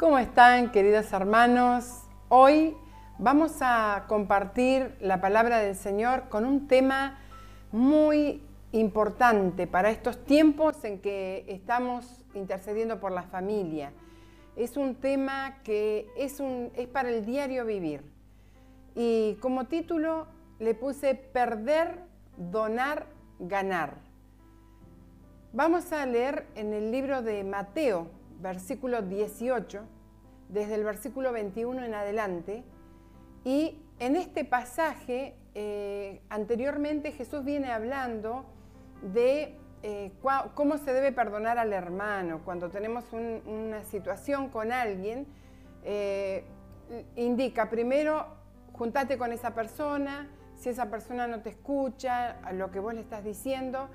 ¿Cómo están, queridos hermanos? Hoy vamos a compartir la palabra del Señor con un tema muy importante para estos tiempos en que estamos intercediendo por la familia. Es un tema que es, un, es para el diario vivir. Y como título le puse Perder, Donar, Ganar. Vamos a leer en el libro de Mateo, versículo 18, desde el versículo 21 en adelante. Y en este pasaje, eh, anteriormente Jesús viene hablando de eh, cómo se debe perdonar al hermano. Cuando tenemos una situación con alguien, eh, indica primero, juntate con esa persona, si esa persona no te escucha a lo que vos le estás diciendo,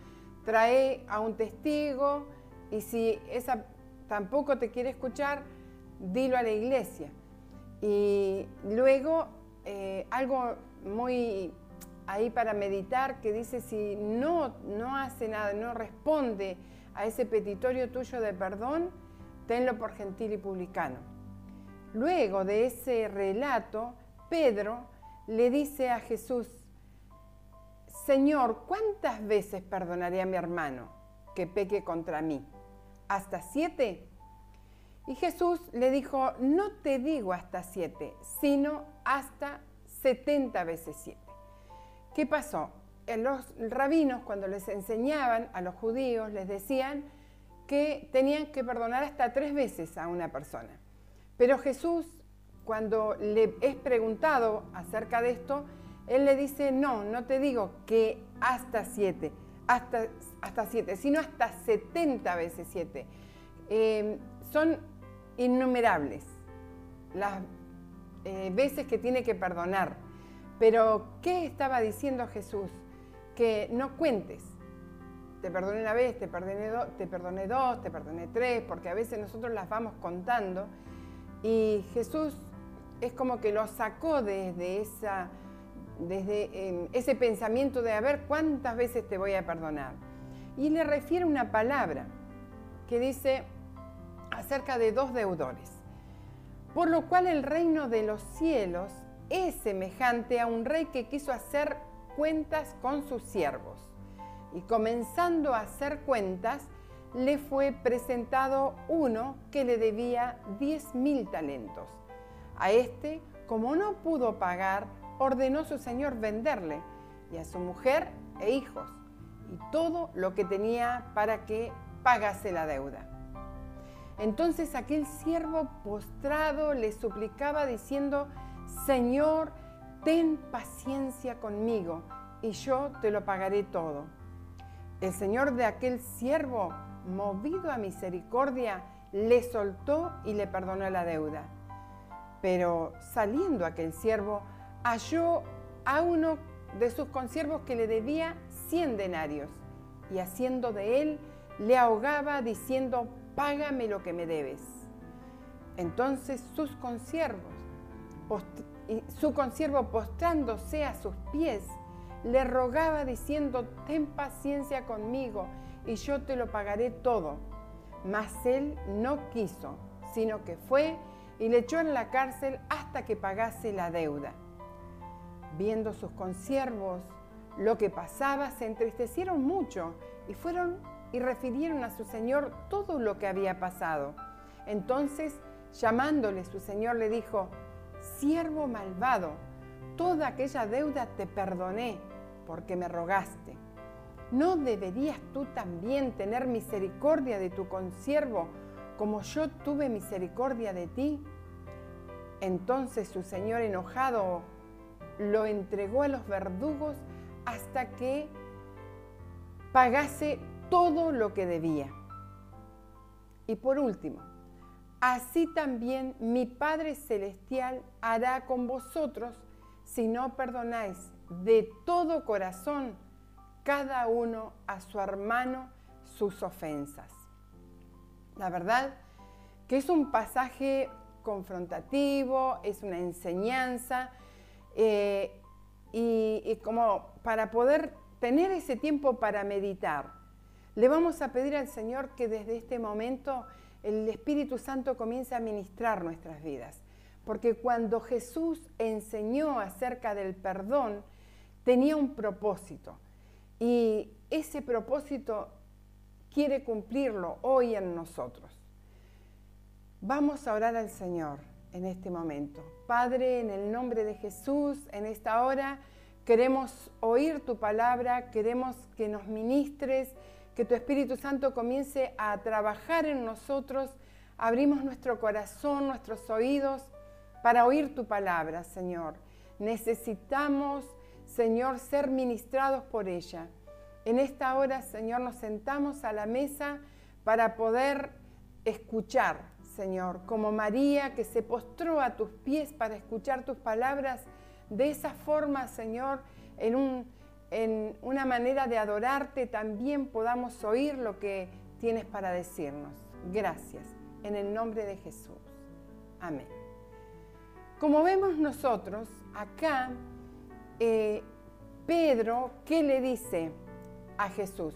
trae a un testigo y si esa tampoco te quiere escuchar, dilo a la iglesia. Y luego eh, algo muy ahí para meditar que dice si no, no hace nada, no responde a ese petitorio tuyo de perdón, tenlo por gentil y publicano. Luego de ese relato, Pedro le dice a Jesús, Señor, ¿cuántas veces perdonaré a mi hermano que peque contra mí? ¿Hasta siete? Y Jesús le dijo, no te digo hasta siete, sino hasta setenta veces siete. ¿Qué pasó? Los rabinos cuando les enseñaban a los judíos les decían que tenían que perdonar hasta tres veces a una persona. Pero Jesús, cuando le es preguntado acerca de esto, él le dice, no, no te digo que hasta siete, hasta, hasta siete, sino hasta setenta veces siete. Eh, son innumerables las eh, veces que tiene que perdonar. Pero, ¿qué estaba diciendo Jesús? Que no cuentes. Te perdoné una vez, te perdoné, te perdoné dos, te perdoné tres, porque a veces nosotros las vamos contando. Y Jesús es como que lo sacó desde, esa, desde em, ese pensamiento de a ver cuántas veces te voy a perdonar. Y le refiere una palabra que dice, acerca de dos deudores. Por lo cual el reino de los cielos es semejante a un rey que quiso hacer cuentas con sus siervos. Y comenzando a hacer cuentas, le fue presentado uno que le debía diez mil talentos. A este, como no pudo pagar, ordenó su señor venderle y a su mujer e hijos y todo lo que tenía para que pagase la deuda. Entonces aquel siervo postrado le suplicaba diciendo, Señor, ten paciencia conmigo y yo te lo pagaré todo. El Señor de aquel siervo, movido a misericordia, le soltó y le perdonó la deuda. Pero saliendo aquel siervo, halló a uno de sus consiervos que le debía cien denarios y haciendo de él, le ahogaba diciendo, págame lo que me debes. Entonces sus consiervos, su consiervo postrándose a sus pies, le rogaba diciendo, ten paciencia conmigo y yo te lo pagaré todo. Mas él no quiso, sino que fue y le echó en la cárcel hasta que pagase la deuda. Viendo sus consiervos lo que pasaba, se entristecieron mucho y fueron y refirieron a su señor todo lo que había pasado. Entonces, llamándole su señor, le dijo, siervo malvado, toda aquella deuda te perdoné porque me rogaste. ¿No deberías tú también tener misericordia de tu consiervo como yo tuve misericordia de ti? Entonces su señor enojado lo entregó a los verdugos hasta que pagase todo lo que debía. Y por último, así también mi Padre Celestial hará con vosotros si no perdonáis de todo corazón cada uno a su hermano sus ofensas. La verdad que es un pasaje confrontativo, es una enseñanza eh, y como para poder tener ese tiempo para meditar le vamos a pedir al Señor que desde este momento el Espíritu Santo comience a ministrar nuestras vidas. Porque cuando Jesús enseñó acerca del perdón, tenía un propósito. Y ese propósito quiere cumplirlo hoy en nosotros. Vamos a orar al Señor en este momento. Padre, en el nombre de Jesús, en esta hora queremos oír tu palabra, queremos que nos ministres, que tu Espíritu Santo comience a trabajar en nosotros. Abrimos nuestro corazón, nuestros oídos para oír tu palabra, Señor. Necesitamos, Señor, ser ministrados por ella. En esta hora, Señor, nos sentamos a la mesa para poder escuchar, Señor, como María que se postró a tus pies para escuchar tus palabras. De esa forma, Señor, en, en una manera de adorarte, también podamos oír lo que tienes para decirnos. Gracias, en el nombre de Jesús. Amén. Como vemos nosotros, acá eh, Pedro, ¿qué le dice? a Jesús,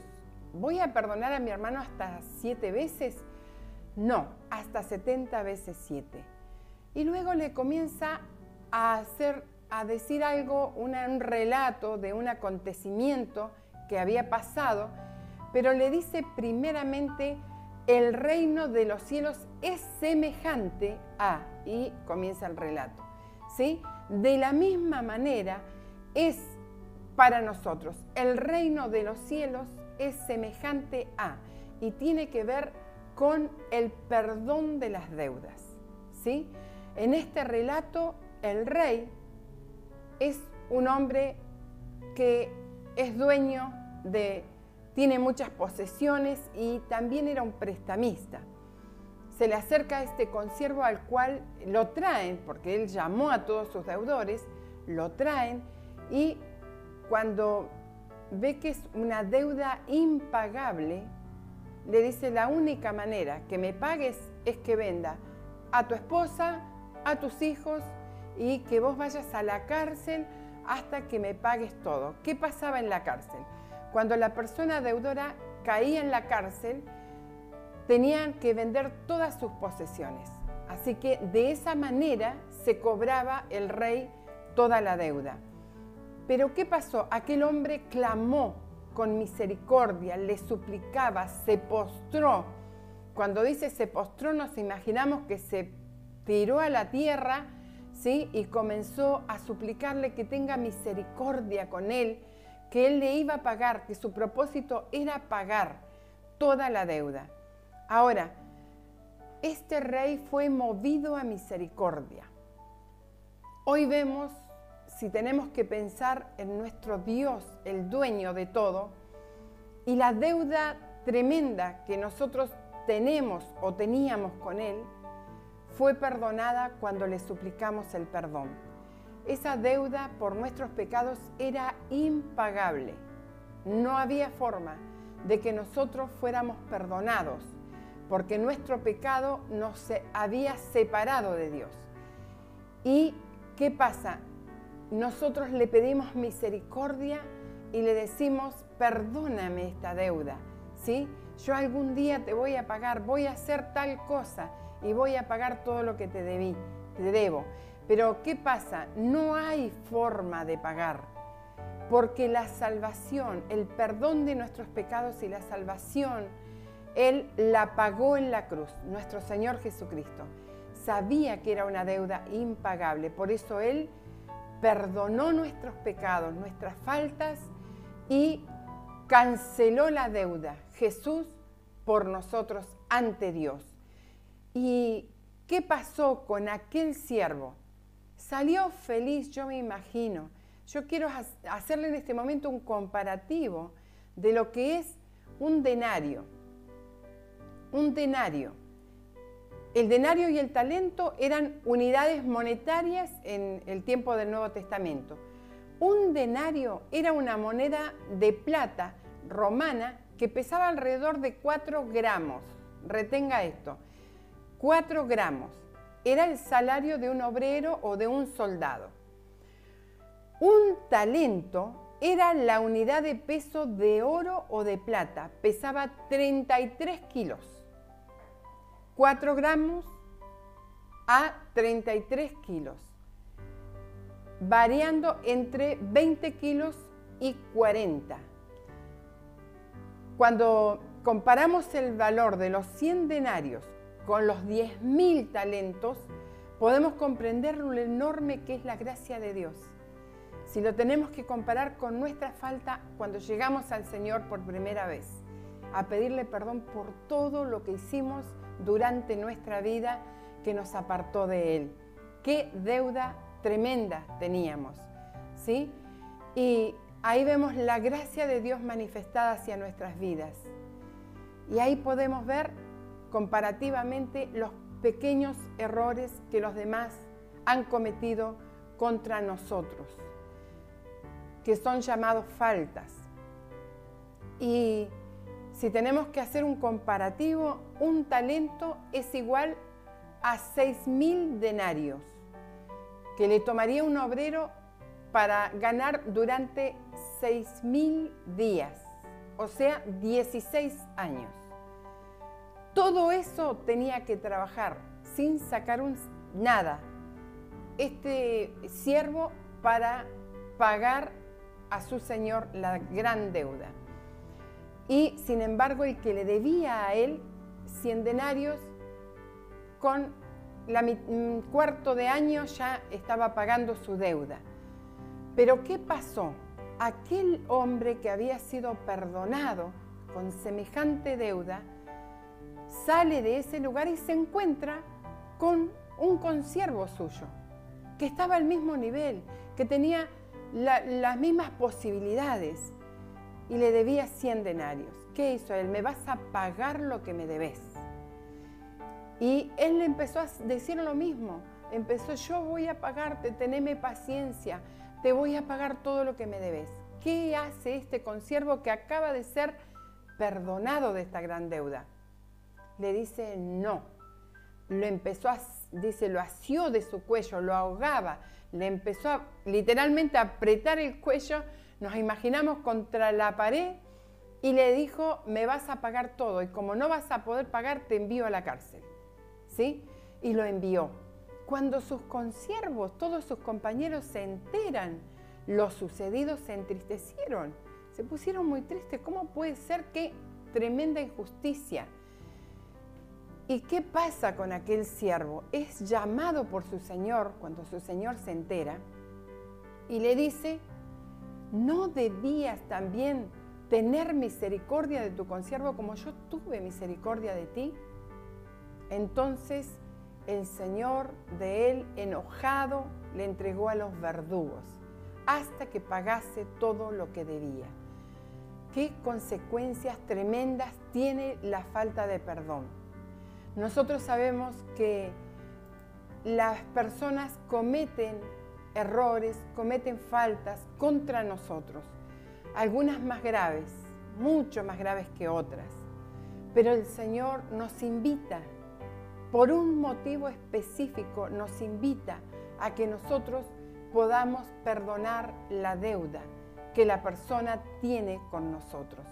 ¿voy a perdonar a mi hermano hasta siete veces? No, hasta 70 veces siete. Y luego le comienza a hacer, a decir algo, un relato de un acontecimiento que había pasado, pero le dice primeramente, el reino de los cielos es semejante a, y comienza el relato, ¿sí? De la misma manera es para nosotros. El reino de los cielos es semejante a y tiene que ver con el perdón de las deudas. ¿sí? En este relato, el rey es un hombre que es dueño de, tiene muchas posesiones y también era un prestamista. Se le acerca este consiervo al cual lo traen, porque él llamó a todos sus deudores, lo traen y cuando ve que es una deuda impagable, le dice la única manera que me pagues es que venda a tu esposa, a tus hijos y que vos vayas a la cárcel hasta que me pagues todo. ¿Qué pasaba en la cárcel? Cuando la persona deudora caía en la cárcel, tenían que vender todas sus posesiones. Así que de esa manera se cobraba el rey toda la deuda. Pero ¿qué pasó? Aquel hombre clamó con misericordia, le suplicaba, se postró. Cuando dice se postró, nos imaginamos que se tiró a la tierra, ¿sí? Y comenzó a suplicarle que tenga misericordia con él, que él le iba a pagar, que su propósito era pagar toda la deuda. Ahora, este rey fue movido a misericordia. Hoy vemos si tenemos que pensar en nuestro Dios, el dueño de todo, y la deuda tremenda que nosotros tenemos o teníamos con Él, fue perdonada cuando le suplicamos el perdón. Esa deuda por nuestros pecados era impagable. No había forma de que nosotros fuéramos perdonados, porque nuestro pecado nos había separado de Dios. ¿Y qué pasa? Nosotros le pedimos misericordia y le decimos, perdóname esta deuda, ¿sí? Yo algún día te voy a pagar, voy a hacer tal cosa y voy a pagar todo lo que te debí, te debo. Pero ¿qué pasa? No hay forma de pagar, porque la salvación, el perdón de nuestros pecados y la salvación, Él la pagó en la cruz, nuestro Señor Jesucristo. Sabía que era una deuda impagable, por eso Él perdonó nuestros pecados, nuestras faltas y canceló la deuda. Jesús por nosotros ante Dios. ¿Y qué pasó con aquel siervo? Salió feliz, yo me imagino. Yo quiero hacerle en este momento un comparativo de lo que es un denario. Un denario. El denario y el talento eran unidades monetarias en el tiempo del Nuevo Testamento. Un denario era una moneda de plata romana que pesaba alrededor de 4 gramos. Retenga esto, 4 gramos. Era el salario de un obrero o de un soldado. Un talento era la unidad de peso de oro o de plata. Pesaba 33 kilos. 4 gramos a 33 kilos, variando entre 20 kilos y 40. Cuando comparamos el valor de los 100 denarios con los 10.000 talentos, podemos comprender lo enorme que es la gracia de Dios. Si lo tenemos que comparar con nuestra falta cuando llegamos al Señor por primera vez, a pedirle perdón por todo lo que hicimos durante nuestra vida que nos apartó de Él. Qué deuda tremenda teníamos, ¿sí? Y ahí vemos la gracia de Dios manifestada hacia nuestras vidas. Y ahí podemos ver comparativamente los pequeños errores que los demás han cometido contra nosotros, que son llamados faltas. Y si tenemos que hacer un comparativo, un talento es igual a 6.000 denarios, que le tomaría un obrero para ganar durante 6.000 días, o sea, 16 años. Todo eso tenía que trabajar sin sacar un, nada. Este siervo para pagar a su señor la gran deuda. Y sin embargo, el que le debía a él 100 denarios, con la un cuarto de año ya estaba pagando su deuda. Pero ¿qué pasó? Aquel hombre que había sido perdonado con semejante deuda, sale de ese lugar y se encuentra con un consiervo suyo, que estaba al mismo nivel, que tenía las mismas posibilidades y le debía 100 denarios. ¿Qué hizo él? Me vas a pagar lo que me debes. Y él le empezó a decir lo mismo. Empezó, yo voy a pagarte, teneme paciencia, te voy a pagar todo lo que me debes. ¿Qué hace este consiervo que acaba de ser perdonado de esta gran deuda? le dice no. Lo empezó a, dice, lo asió de su cuello, lo ahogaba, le empezó a, literalmente a apretar el cuello, nos imaginamos contra la pared y le dijo, me vas a pagar todo y como no vas a poder pagar, te envío a la cárcel. ¿Sí? Y lo envió. Cuando sus consiervos, todos sus compañeros se enteran lo sucedido, se entristecieron, se pusieron muy tristes. ¿Cómo puede ser que tremenda injusticia? ¿Y qué pasa con aquel siervo? Es llamado por su señor cuando su señor se entera y le dice, ¿no debías también tener misericordia de tu consiervo como yo tuve misericordia de ti? Entonces el señor de él, enojado, le entregó a los verdugos hasta que pagase todo lo que debía. ¿Qué consecuencias tremendas tiene la falta de perdón? Nosotros sabemos que las personas cometen errores, cometen faltas contra nosotros, algunas más graves, mucho más graves que otras. Pero el Señor nos invita, por un motivo específico, nos invita a que nosotros podamos perdonar la deuda que la persona tiene con nosotros.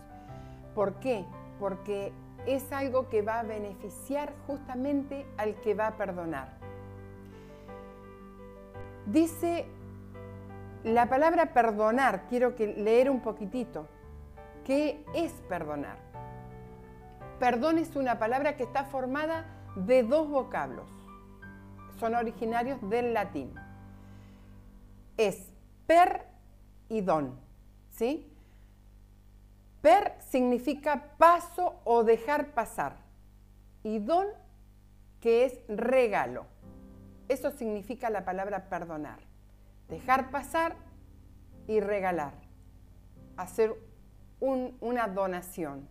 ¿Por qué? Porque es algo que va a beneficiar justamente al que va a perdonar. Dice la palabra perdonar, quiero que leer un poquitito. ¿Qué es perdonar? Perdón es una palabra que está formada de dos vocablos. Son originarios del latín. Es per y don, ¿sí? Per significa paso o dejar pasar. Y don, que es regalo. Eso significa la palabra perdonar. Dejar pasar y regalar. Hacer una donación.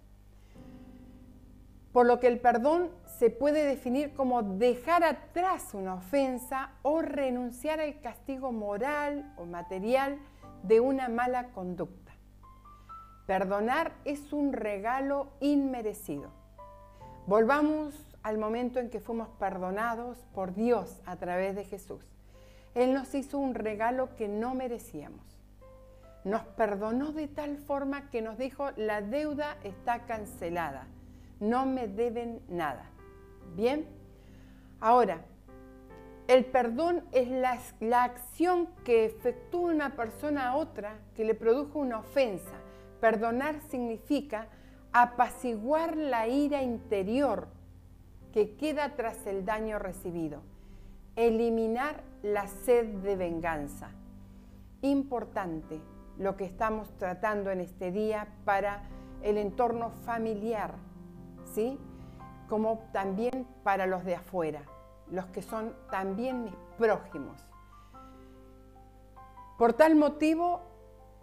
Por lo que el perdón se puede definir como dejar atrás una ofensa o renunciar al castigo moral o material de una mala conducta. Perdonar es un regalo inmerecido. Volvamos al momento en que fuimos perdonados por Dios a través de Jesús. Él nos hizo un regalo que no merecíamos. Nos perdonó de tal forma que nos dijo, la deuda está cancelada, no me deben nada. Bien, ahora, el perdón es la, la, acción que efectúa una persona a otra que le produjo una ofensa. Perdonar significa apaciguar la ira interior que queda tras el daño recibido, eliminar la sed de venganza. Importante lo que estamos tratando en este día para el entorno familiar, ¿sí? Como también para los de afuera, los que son también mis prójimos. Por tal motivo,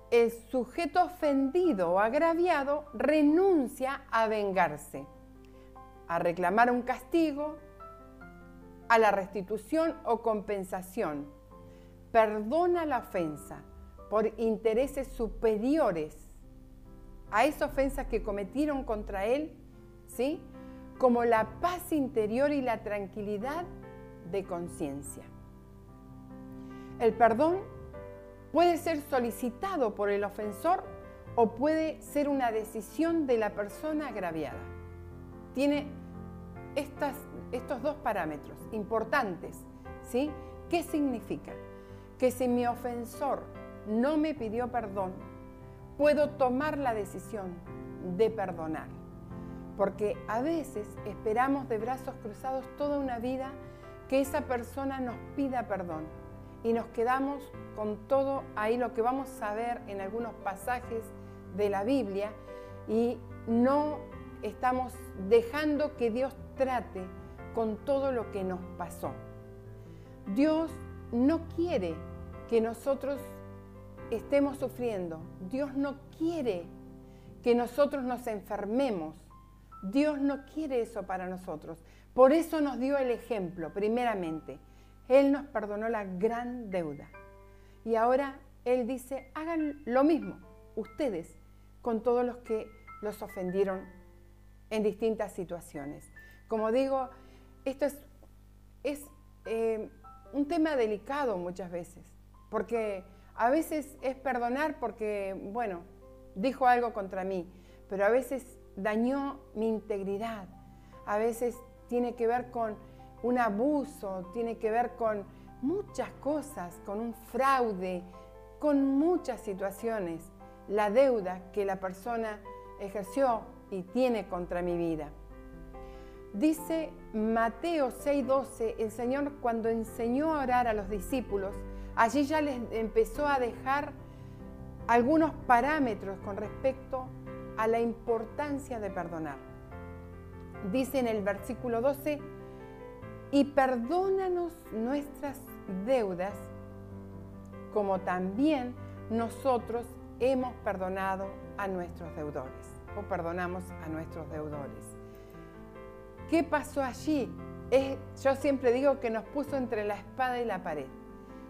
el sujeto ofendido o agraviado renuncia a vengarse a reclamar un castigo, a la restitución o compensación. Perdona la ofensa por intereses superiores a esa ofensa que cometieron contra él, ¿sí? Como la paz interior y la tranquilidad de conciencia. El perdón puede ser solicitado por el ofensor o puede ser una decisión de la persona agraviada. Tiene estos dos parámetros importantes. ¿sí? ¿Qué significa? Que si mi ofensor no me pidió perdón, puedo tomar la decisión de perdonar. Porque a veces esperamos de brazos cruzados toda una vida que esa persona nos pida perdón y nos quedamos con todo ahí lo que vamos a ver en algunos pasajes de la Biblia y no estamos dejando que Dios trate con todo lo que nos pasó. Dios no quiere que nosotros estemos sufriendo. Dios no quiere que nosotros nos enfermemos. Dios no quiere eso para nosotros. Por eso nos dio el ejemplo, primeramente. Él nos perdonó la gran deuda. Y ahora Él dice, hagan lo mismo, ustedes, con todos los que los ofendieron en distintas situaciones. Como digo, esto es, es eh, un tema delicado muchas veces, porque a veces es perdonar porque, bueno, dijo algo contra mí, pero a veces dañó mi integridad, a veces tiene que ver con un abuso, tiene que ver con muchas cosas, con un fraude, con muchas situaciones, la deuda que la persona ejerció y tiene contra mi vida. Dice Mateo 6:12, el Señor cuando enseñó a orar a los discípulos, allí ya les empezó a dejar algunos parámetros con respecto a la importancia de perdonar. Dice en el versículo 12, y perdónanos nuestras deudas como también nosotros hemos perdonado a nuestros deudores o perdonamos a nuestros deudores. ¿Qué pasó allí? yo siempre digo que nos puso entre la espada y la pared.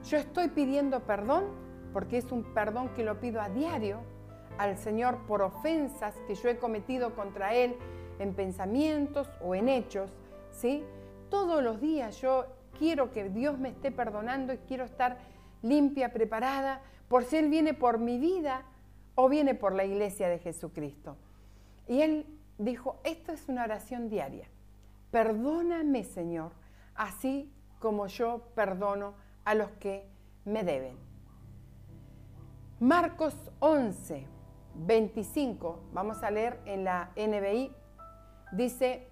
Yo estoy pidiendo perdón porque es un perdón que lo pido a diario al Señor por ofensas que yo he cometido contra Él en pensamientos o en hechos, ¿sí? Todos los días yo quiero que Dios me esté perdonando y quiero estar limpia, preparada, por si Él viene por mi vida o viene por la iglesia de Jesucristo. Y Él dijo, esto es una oración diaria. Perdóname, Señor, así como yo perdono a los que me deben. Marcos 11, 25, vamos a leer en la NBI, dice,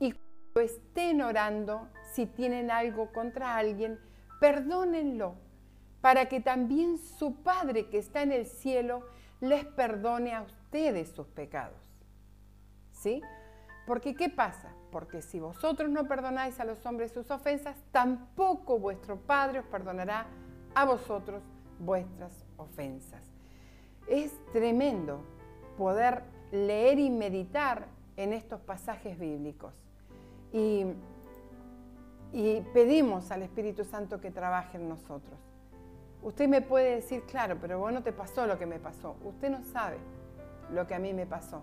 y cuando estén orando, si tienen algo contra alguien, perdónenlo, para que también su Padre que está en el cielo les perdone a ustedes sus pecados. ¿Sí? Porque ¿qué pasa? Porque si vosotros no perdonáis a los hombres sus ofensas, tampoco vuestro Padre os perdonará a vosotros vuestras ofensas. Es tremendo poder leer y meditar en estos pasajes bíblicos. Y, pedimos al Espíritu Santo que trabaje en nosotros. Usted me puede decir, claro, pero bueno, te pasó lo que me pasó. Usted no sabe lo que a mí me pasó.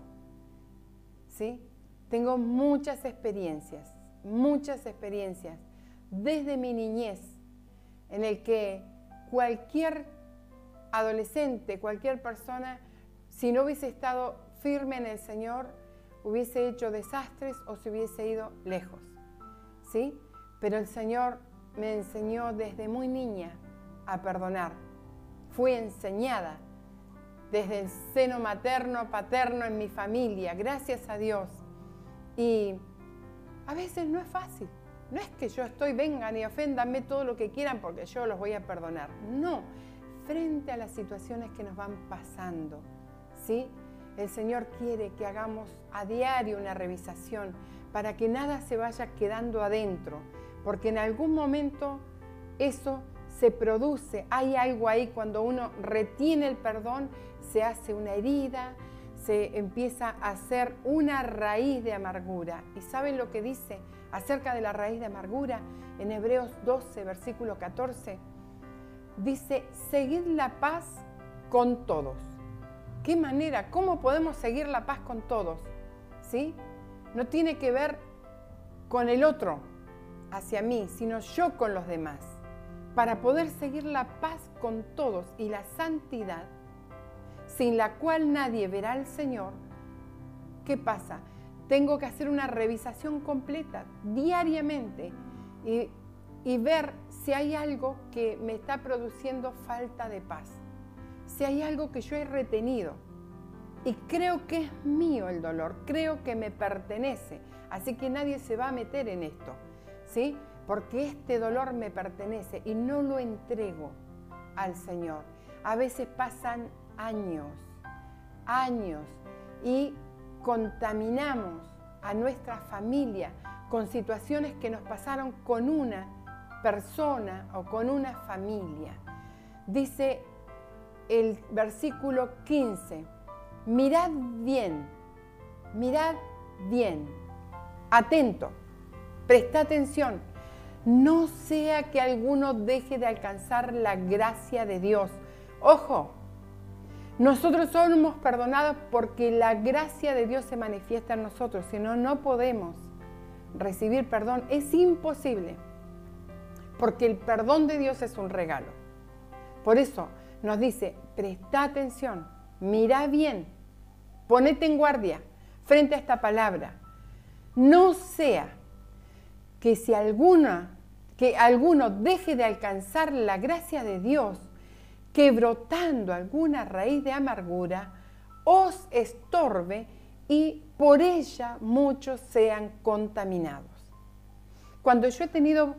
¿Sí? Tengo muchas experiencias, muchas experiencias desde mi niñez en el que cualquier adolescente, cualquier persona, si no hubiese estado firme en el Señor, hubiese hecho desastres o se hubiese ido lejos. ¿sí? Pero el Señor me enseñó desde muy niña a perdonar. Fui enseñada desde el seno materno, paterno en mi familia, gracias a Dios. Y a veces no es fácil. No es que yo estoy, vengan y oféndanme todo lo que quieran porque yo los voy a perdonar. No, frente a las situaciones que nos van pasando, ¿sí? El Señor quiere que hagamos a diario una revisación para que nada se vaya quedando adentro, porque en algún momento eso se produce, hay algo ahí cuando uno retiene el perdón, se hace una herida, se empieza a hacer una raíz de amargura. ¿Y saben lo que dice acerca de la raíz de amargura? En Hebreos 12, versículo 14, dice, seguid la paz con todos. ¿Qué manera? ¿Cómo podemos seguir la paz con todos? ¿Sí? No tiene que ver con el otro hacia mí, sino yo con los demás. Para poder seguir la paz con todos y la santidad, sin la cual nadie verá al Señor, ¿qué pasa? Tengo que hacer una revisación completa diariamente y, y, ver si hay algo que me está produciendo falta de paz, si hay algo que yo he retenido. Y creo que es mío el dolor, creo que me pertenece, así que nadie se va a meter en esto, ¿sí? Porque este dolor me pertenece y no lo entrego al Señor. A veces pasan años, años, y contaminamos a nuestra familia con situaciones que nos pasaron con una persona o con una familia. Dice el versículo 15, mirad bien, mirad bien, atento, presta atención, no sea que alguno deje de alcanzar la gracia de Dios. Ojo, nosotros somos perdonados porque la gracia de Dios se manifiesta en nosotros, si no, no podemos recibir perdón. Es imposible, porque el perdón de Dios es un regalo. Por eso nos dice, presta atención, mira bien, ponete en guardia frente a esta palabra. No sea que si alguna, que alguno deje de alcanzar la gracia de Dios, que brotando alguna raíz de amargura os estorbe y por ella muchos sean contaminados. Cuando yo he tenido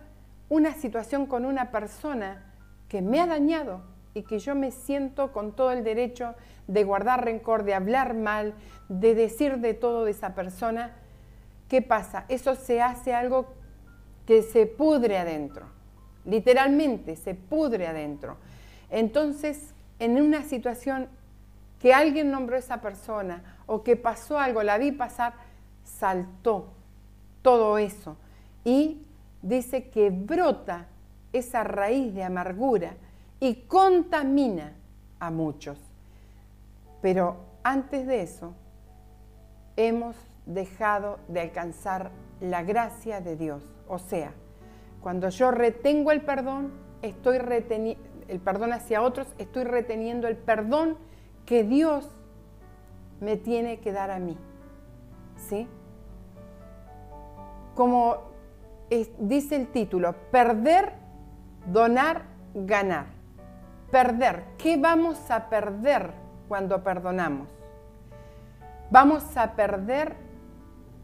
una situación con una persona que me ha dañado y que yo me siento con todo el derecho de guardar rencor, de hablar mal, de decir de todo de esa persona, ¿qué pasa? Eso se hace algo que se pudre adentro, literalmente se pudre adentro. Entonces, en una situación que alguien nombró a esa persona o que pasó algo, la vi pasar, saltó todo eso. Y dice que brota esa raíz de amargura y contamina a muchos. Pero antes de eso, hemos dejado de alcanzar la gracia de Dios. O sea, cuando yo retengo el perdón, estoy el perdón hacia otros, estoy reteniendo el perdón que Dios me tiene que dar a mí. ¿Sí? Como dice el título, perder, donar, ganar. Perder. ¿Qué vamos a perder cuando perdonamos? Vamos a perder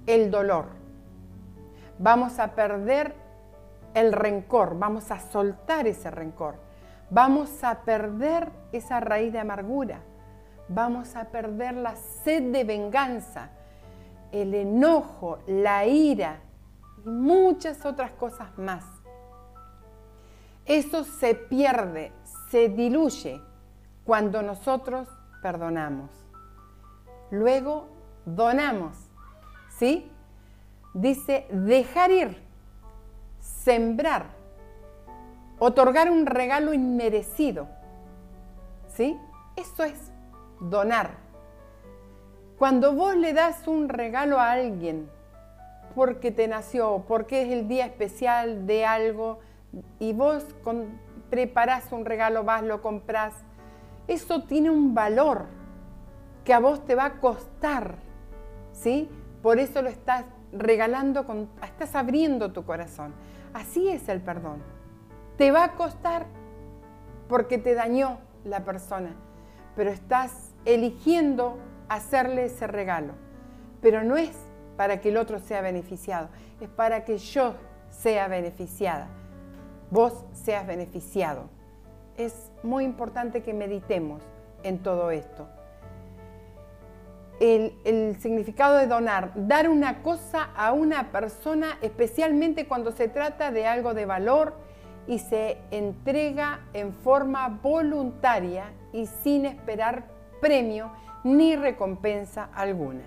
el dolor. Vamos a perder el rencor. Vamos a soltar ese rencor Vamos a perder esa raíz de amargura. Vamos a perder la sed de venganza, el enojo, la ira y muchas otras cosas más. Eso se pierde, se diluye cuando nosotros perdonamos. Luego donamos, ¿sí? Dice dejar ir, sembrar otorgar un regalo inmerecido. ¿Sí? Eso es donar. Cuando vos le das un regalo a alguien porque te nació, porque es el día especial de algo y vos preparás un regalo, vas, lo compras, eso tiene un valor que a vos te va a costar, ¿sí? Por eso lo estás regalando, con, estás abriendo tu corazón. Así es el perdón. Te va a costar porque te dañó la persona, pero estás eligiendo hacerle ese regalo. Pero no es para que el otro sea beneficiado, es para que yo sea beneficiada, vos seas beneficiado. Es muy importante que meditemos en todo esto. El, significado de donar, dar una cosa a una persona, especialmente cuando se trata de algo de valor y se entrega en forma voluntaria y sin esperar premio ni recompensa alguna.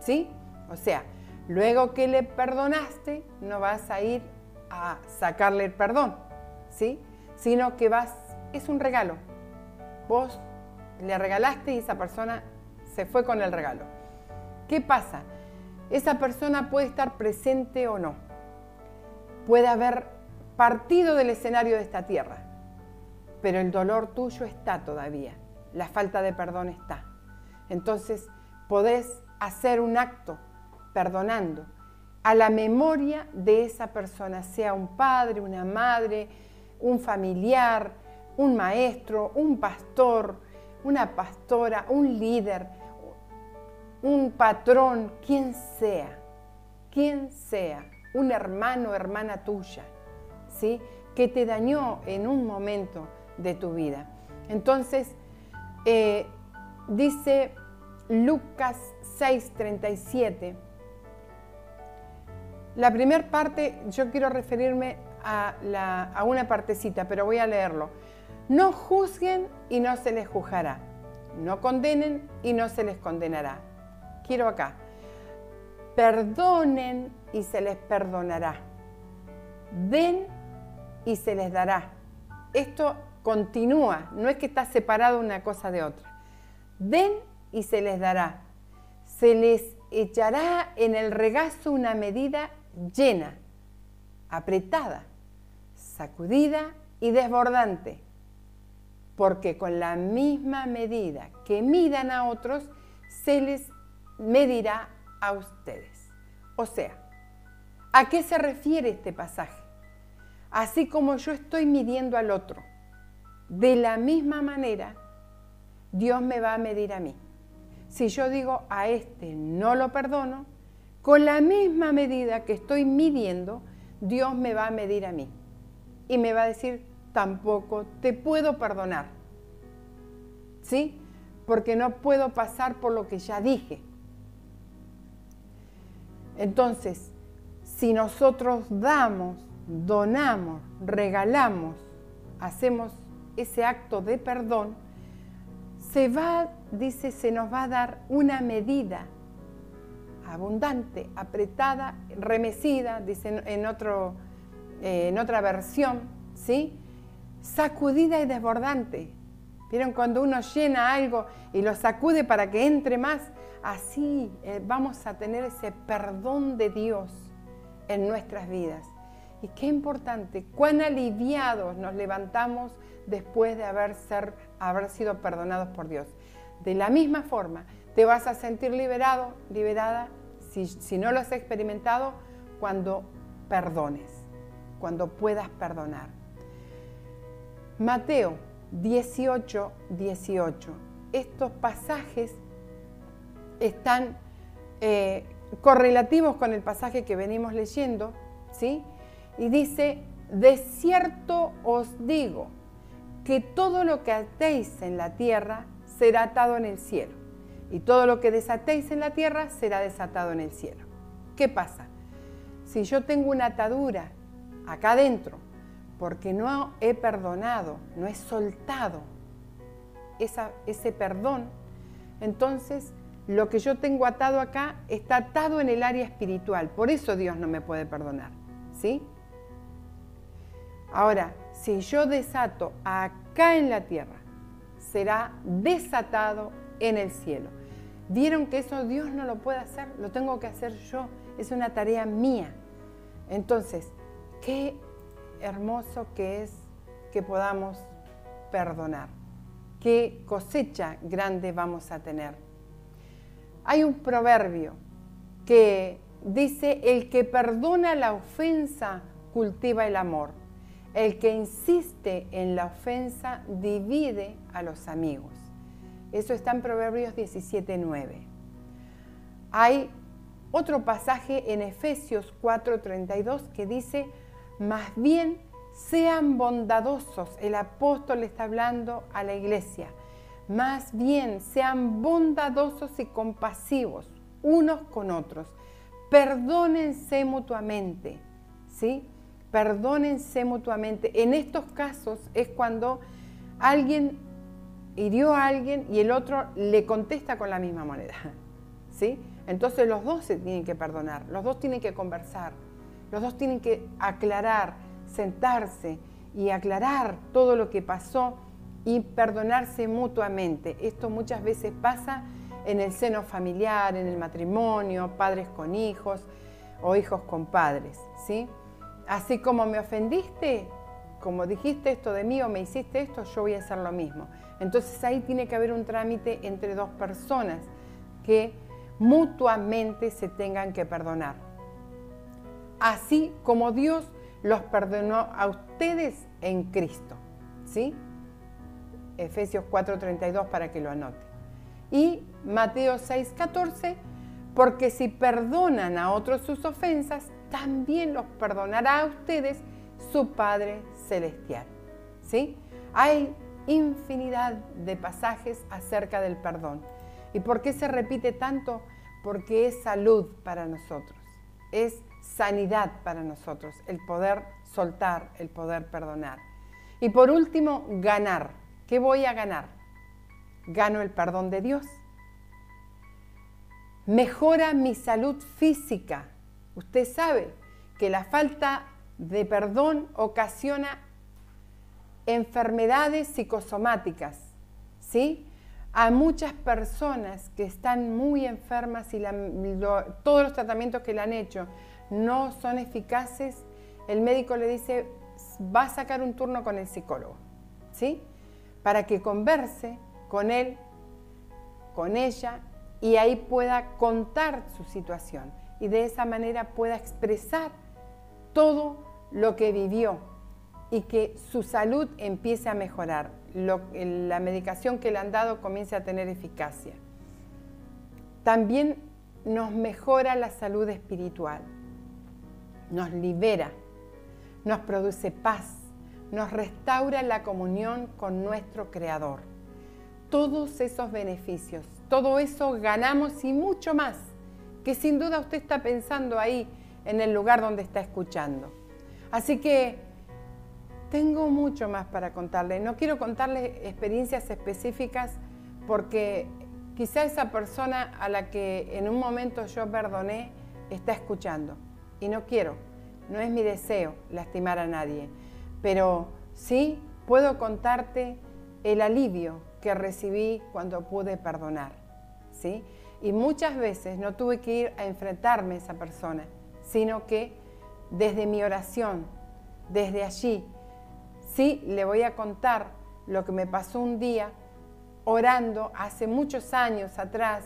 ¿Sí? O sea, luego que le perdonaste, no vas a ir a sacarle el perdón, ¿sí? Sino que vas, es un regalo. Vos le regalaste y esa persona se fue con el regalo. ¿Qué pasa? Esa persona puede estar presente o no. Puede haber partido del escenario de esta tierra, pero el dolor tuyo está todavía. La falta de perdón está. Entonces, podés hacer un acto perdonando a la memoria de esa persona, sea un padre, una madre, un familiar, un maestro, un pastor, una pastora, un líder, un patrón, quien sea, quien sea, un hermano o hermana tuya, que te dañó en un momento de tu vida. Entonces, eh, dice Lucas 6:37, la primera parte, yo quiero referirme a, a una partecita, pero voy a leerlo. No juzguen y no se les juzgará. No condenen y no se les condenará. Quiero acá. Perdonen y se les perdonará. Den y se les dará. Esto continúa, no es que está separado una cosa de otra. Den y se les dará. Se les echará en el regazo una medida llena, apretada, sacudida y desbordante, porque con la misma medida que midan a otros, se les medirá a ustedes. O sea, ¿a qué se refiere este pasaje? Así como yo estoy midiendo al otro, de la misma manera, Dios me va a medir a mí. Si yo digo a este no lo perdono, con la misma medida que estoy midiendo, Dios me va a medir a mí. Y me va a decir, tampoco te puedo perdonar. ¿Sí? Porque no puedo pasar por lo que ya dije. Entonces, si nosotros damos, donamos, regalamos, hacemos ese acto de perdón, se va, dice, se nos va a dar una medida abundante, apretada, remecida, dice en, otro, eh, en otra versión, ¿sí? Sacudida y desbordante. ¿Vieron cuando uno llena algo y lo sacude para que entre más? Así eh, vamos a tener ese perdón de Dios en nuestras vidas. Y qué importante, cuán aliviados nos levantamos después de haber, ser, haber sido perdonados por Dios. De la misma forma, te vas a sentir liberado, liberada, si, no lo has experimentado, cuando perdones, cuando puedas perdonar. Mateo 18, 18. Estos pasajes están eh, correlativos con el pasaje que venimos leyendo, ¿sí? Y dice, de cierto os digo, que todo lo que atéis en la tierra será atado en el cielo, y todo lo que desatéis en la tierra será desatado en el cielo. ¿Qué pasa? Si yo tengo una atadura acá adentro, porque no he perdonado, no he soltado ese perdón, entonces lo que yo tengo atado acá está atado en el área espiritual. Por eso Dios no me puede perdonar. ¿Sí? Ahora, si yo desato acá en la tierra, será desatado en el cielo. ¿Vieron que eso Dios no lo puede hacer? Lo tengo que hacer yo. Es una tarea mía. Entonces, qué hermoso que es que podamos perdonar. Qué cosecha grande vamos a tener. Hay un proverbio que dice, el que perdona la ofensa cultiva el amor. El que insiste en la ofensa divide a los amigos. Eso está en Proverbios 17.9. Hay otro pasaje en Efesios 4:32 que dice, más bien sean bondadosos. El apóstol está hablando a la iglesia. Más bien sean bondadosos y compasivos unos con otros. Perdónense mutuamente. ¿Sí? Perdónense mutuamente. En estos casos es cuando alguien hirió a alguien y el otro le contesta con la misma moneda. ¿Sí? Entonces los dos se tienen que perdonar, los dos tienen que conversar, los dos tienen que aclarar, sentarse y aclarar todo lo que pasó y perdonarse mutuamente. Esto muchas veces pasa en el seno familiar, en el matrimonio, padres con hijos o hijos con padres, ¿sí? Así como me ofendiste, como dijiste esto de mí o me hiciste esto, yo voy a hacer lo mismo. Entonces ahí tiene que haber un trámite entre dos personas que mutuamente se tengan que perdonar. Así como Dios los perdonó a ustedes en Cristo. ¿Sí? Efesios 4:32 para que lo anote. Y Mateo 6:14, porque si perdonan a otros sus ofensas, también los perdonará a ustedes su Padre Celestial. ¿Sí? Hay infinidad de pasajes acerca del perdón. ¿Y por qué se repite tanto? Porque es salud para nosotros, es sanidad para nosotros, el poder soltar, el poder perdonar. Y por último, ganar. ¿Qué voy a ganar? Gano el perdón de Dios. Mejora mi salud física. Usted sabe que la falta de perdón ocasiona enfermedades psicosomáticas, ¿sí? a muchas personas que están muy enfermas y todos los tratamientos que le han hecho no son eficaces, el médico le dice, va a sacar un turno con el psicólogo, ¿sí? Para que converse con él, con ella, y ahí pueda contar su situación y de esa manera pueda expresar todo lo que vivió y que su salud empiece a mejorar la medicación que le han dado comience a tener eficacia. También nos mejora la salud espiritual, nos libera, nos produce paz, nos restaura la comunión con nuestro Creador. Todos esos beneficios, todo eso ganamos y mucho más, que sin duda usted está pensando ahí en el lugar donde está escuchando. Así que tengo mucho más para contarle. No quiero contarle experiencias específicas porque quizá esa persona a la que en un momento yo perdoné está escuchando. Y no quiero, no es mi deseo lastimar a nadie. Pero sí puedo contarte el alivio que recibí cuando pude perdonar. ¿sí? Y muchas veces no tuve que ir a enfrentarme a esa persona, sino que desde mi oración, desde allí, Sí, le voy a contar lo que me pasó un día orando hace muchos años atrás.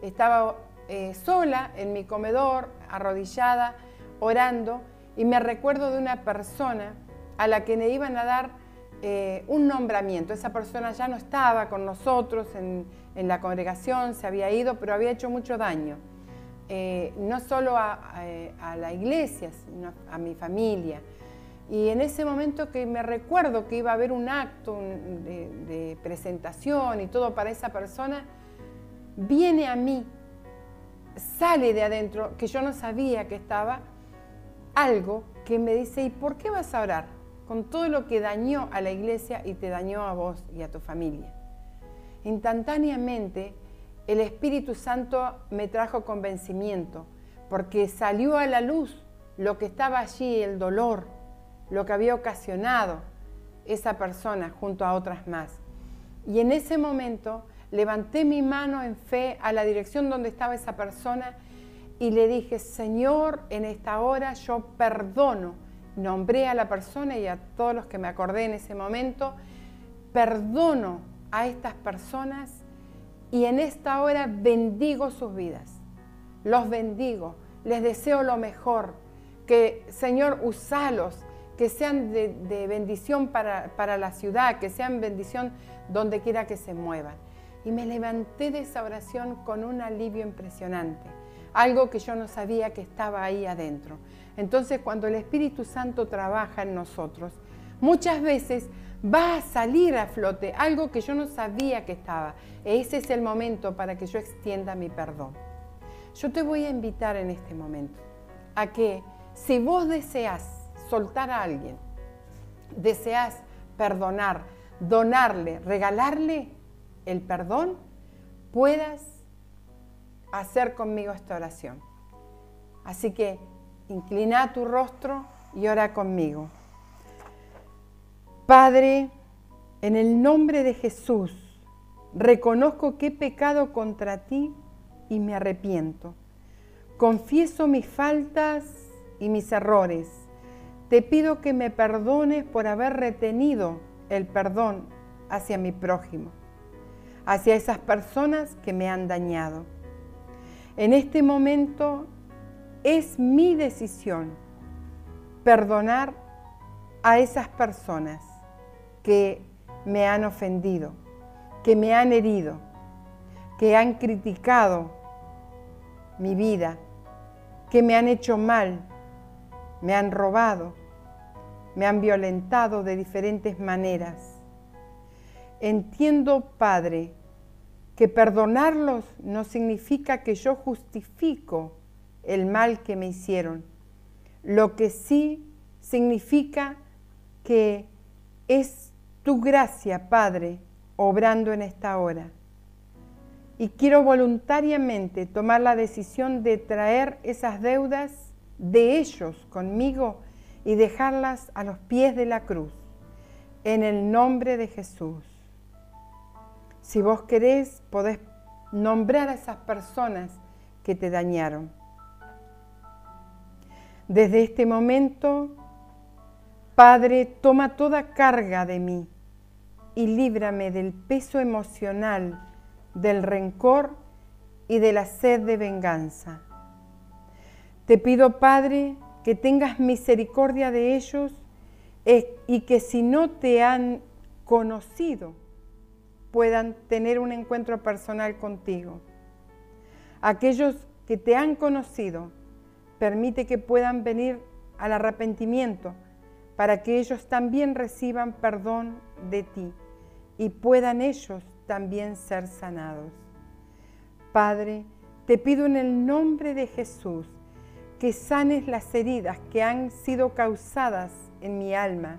Estaba eh, sola en mi comedor, arrodillada, orando, y me recuerdo de una persona a la que le iban a dar eh, un nombramiento. Esa persona ya no estaba con nosotros en, la congregación, se había ido, pero había hecho mucho daño. Eh, no solo a, a, la iglesia, sino a mi familia. Y en ese momento que me recuerdo que iba a haber un acto de, presentación y todo para esa persona, viene a mí, sale de adentro, que yo no sabía que estaba, algo que me dice, ¿y por qué vas a orar? Con todo lo que dañó a la iglesia y te dañó a vos y a tu familia. Instantáneamente, el Espíritu Santo me trajo convencimiento, porque salió a la luz lo que estaba allí, el dolor, lo que había ocasionado esa persona junto a otras más. Y en ese momento levanté mi mano en fe a la dirección donde estaba esa persona y le dije, Señor, en esta hora yo perdono. Nombré a la persona y a todos los que me acordé en ese momento, perdono a estas personas y en esta hora bendigo sus vidas. Los bendigo les deseo lo mejor, que Señor, usalos, que sean de, bendición para, para la ciudad, que sean bendición donde quiera que se muevan. Y me levanté de esa oración con un alivio impresionante, algo que yo no sabía que estaba ahí adentro. Entonces cuando el Espíritu Santo trabaja en nosotros, muchas veces va a salir a flote algo que yo no sabía que estaba. Ese es el momento para que yo extienda mi perdón. Yo te voy a invitar en este momento a que si vos deseas soltar a alguien, deseas perdonar, donarle, regalarle el perdón, puedas hacer conmigo esta oración. Así que inclina tu rostro y ora conmigo. Padre, en el nombre de Jesús, reconozco que he pecado contra ti y me arrepiento. Confieso mis faltas y mis errores. Te pido que me perdones por haber retenido el perdón hacia mi prójimo, hacia esas personas que me han dañado. En este momento es mi decisión perdonar a esas personas que me han ofendido, que me han herido, que han criticado mi vida, que me han hecho mal, me han robado, me han violentado de diferentes maneras. Entiendo, Padre, que perdonarlos no significa que yo justifico el mal que me hicieron. Lo que sí significa que es tu gracia, Padre, obrando en esta hora y quiero voluntariamente tomar la decisión de traer esas deudas de ellos conmigo y dejarlas a los pies de la cruz, en el nombre de Jesús. Si vos querés, podés nombrar a esas personas que te dañaron. Desde este momento, Padre, toma toda carga de mí y líbrame del peso emocional del rencor y de la sed de venganza. Te pido, Padre, que tengas misericordia de ellos eh, y que si no te han conocido, puedan tener un encuentro personal contigo. Aquellos que te han conocido, permite que puedan venir al arrepentimiento para que ellos también reciban perdón de ti y puedan ellos también ser sanados. Padre, te pido en el nombre de Jesús que sanes las heridas que han sido causadas en mi alma,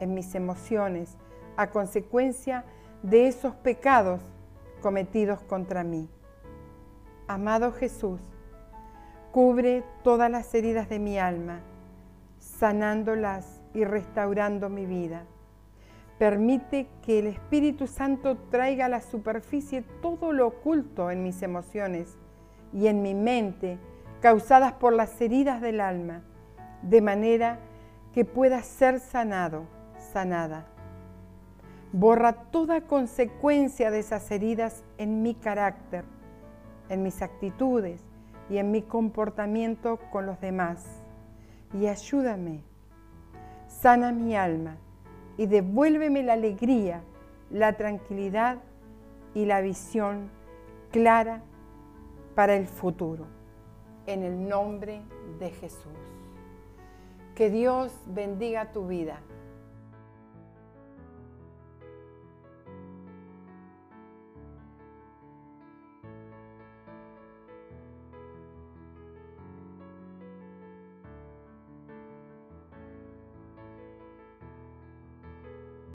en mis emociones, a consecuencia de esos pecados cometidos contra mí. Amado Jesús, cubre todas las heridas de mi alma, sanándolas y restaurando mi vida. Permite que el Espíritu Santo traiga a la superficie todo lo oculto en mis emociones y en mi mente causadas por las heridas del alma, de manera que pueda ser sanado, sanada. Borra toda consecuencia de esas heridas en mi carácter, en mis actitudes y en mi comportamiento con los demás. Y ayúdame, sana mi alma y devuélveme la alegría, la tranquilidad y la visión clara para el futuro. En el nombre de Jesús. Que Dios bendiga tu vida